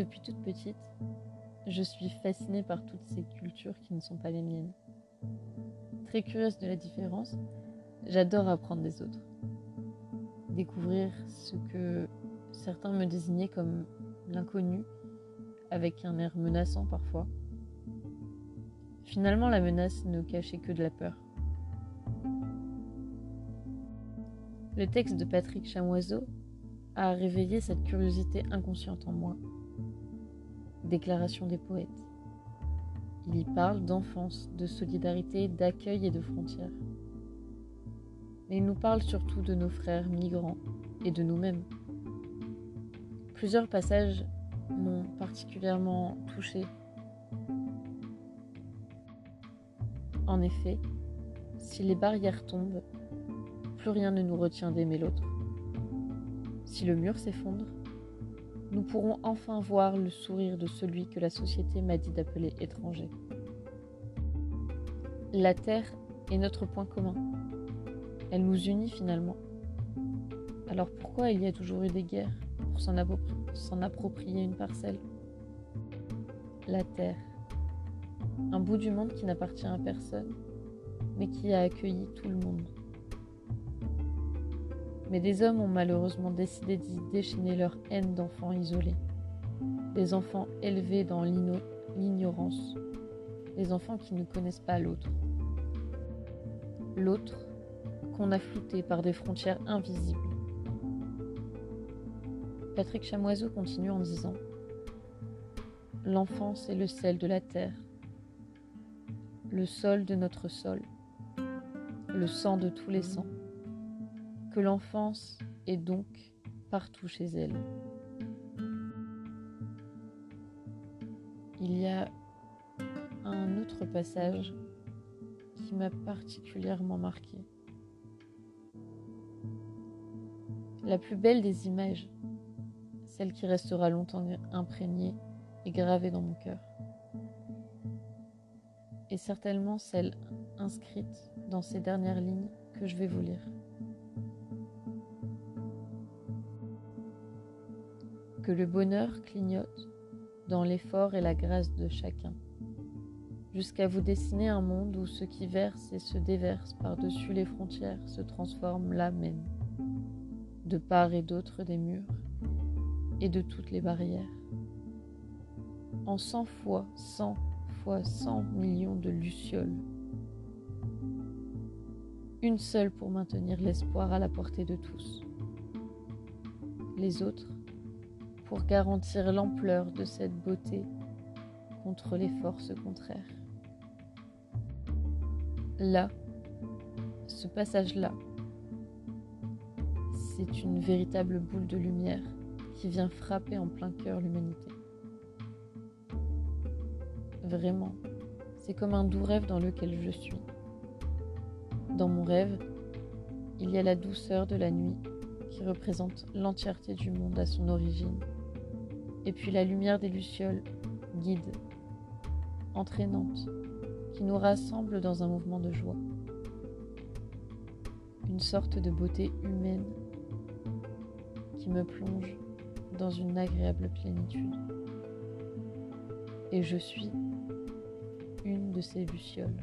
Depuis toute petite, je suis fascinée par toutes ces cultures qui ne sont pas les miennes. Très curieuse de la différence, j'adore apprendre des autres. Découvrir ce que certains me désignaient comme l'inconnu, avec un air menaçant parfois. Finalement, la menace ne cachait que de la peur. Le texte de Patrick Chamoiseau a réveillé cette curiosité inconsciente en moi. Déclaration des poètes. Il y parle d'enfance, de solidarité, d'accueil et de frontières. Mais il nous parle surtout de nos frères migrants et de nous-mêmes. Plusieurs passages m'ont particulièrement touchée. En effet, si les barrières tombent, plus rien ne nous retient d'aimer l'autre. Si le mur s'effondre, nous pourrons enfin voir le sourire de celui que la société m'a dit d'appeler étranger. La Terre est notre point commun. Elle nous unit finalement. Alors pourquoi il y a toujours eu des guerres pour s'en approprier une parcelle? La Terre. Un bout du monde qui n'appartient à personne, mais qui a accueilli tout le monde. Mais des hommes ont malheureusement décidé d'y déchaîner leur haine d'enfants isolés. Des enfants élevés dans l'ignorance. Des enfants qui ne connaissent pas l'autre. L'autre qu'on a flouté par des frontières invisibles. Patrick Chamoiseau continue en disant L'enfance est le sel de la terre, le sol de notre sol, le sang de tous les sangs que l'enfance est donc partout chez elle. Il y a un autre passage qui m'a particulièrement marqué. La plus belle des images, celle qui restera longtemps imprégnée et gravée dans mon cœur, est certainement celle inscrite dans ces dernières lignes que je vais vous lire. Que le bonheur clignote dans l'effort et la grâce de chacun, jusqu'à vous dessiner un monde où ce qui verse et se déverse par-dessus les frontières se transforme là même, de part et d'autre des murs et de toutes les barrières, en cent fois cent fois cent millions de lucioles, une seule pour maintenir l'espoir à la portée de tous. Les autres pour garantir l'ampleur de cette beauté contre les forces contraires. Là, ce passage-là, c'est une véritable boule de lumière qui vient frapper en plein cœur l'humanité. Vraiment, c'est comme un doux rêve dans lequel je suis. Dans mon rêve, il y a la douceur de la nuit qui représente l'entièreté du monde à son origine et puis la lumière des lucioles, guide, entraînante, qui nous rassemble dans un mouvement de joie. Une sorte de beauté humaine qui me plonge dans une agréable plénitude. Et je suis une de ces lucioles.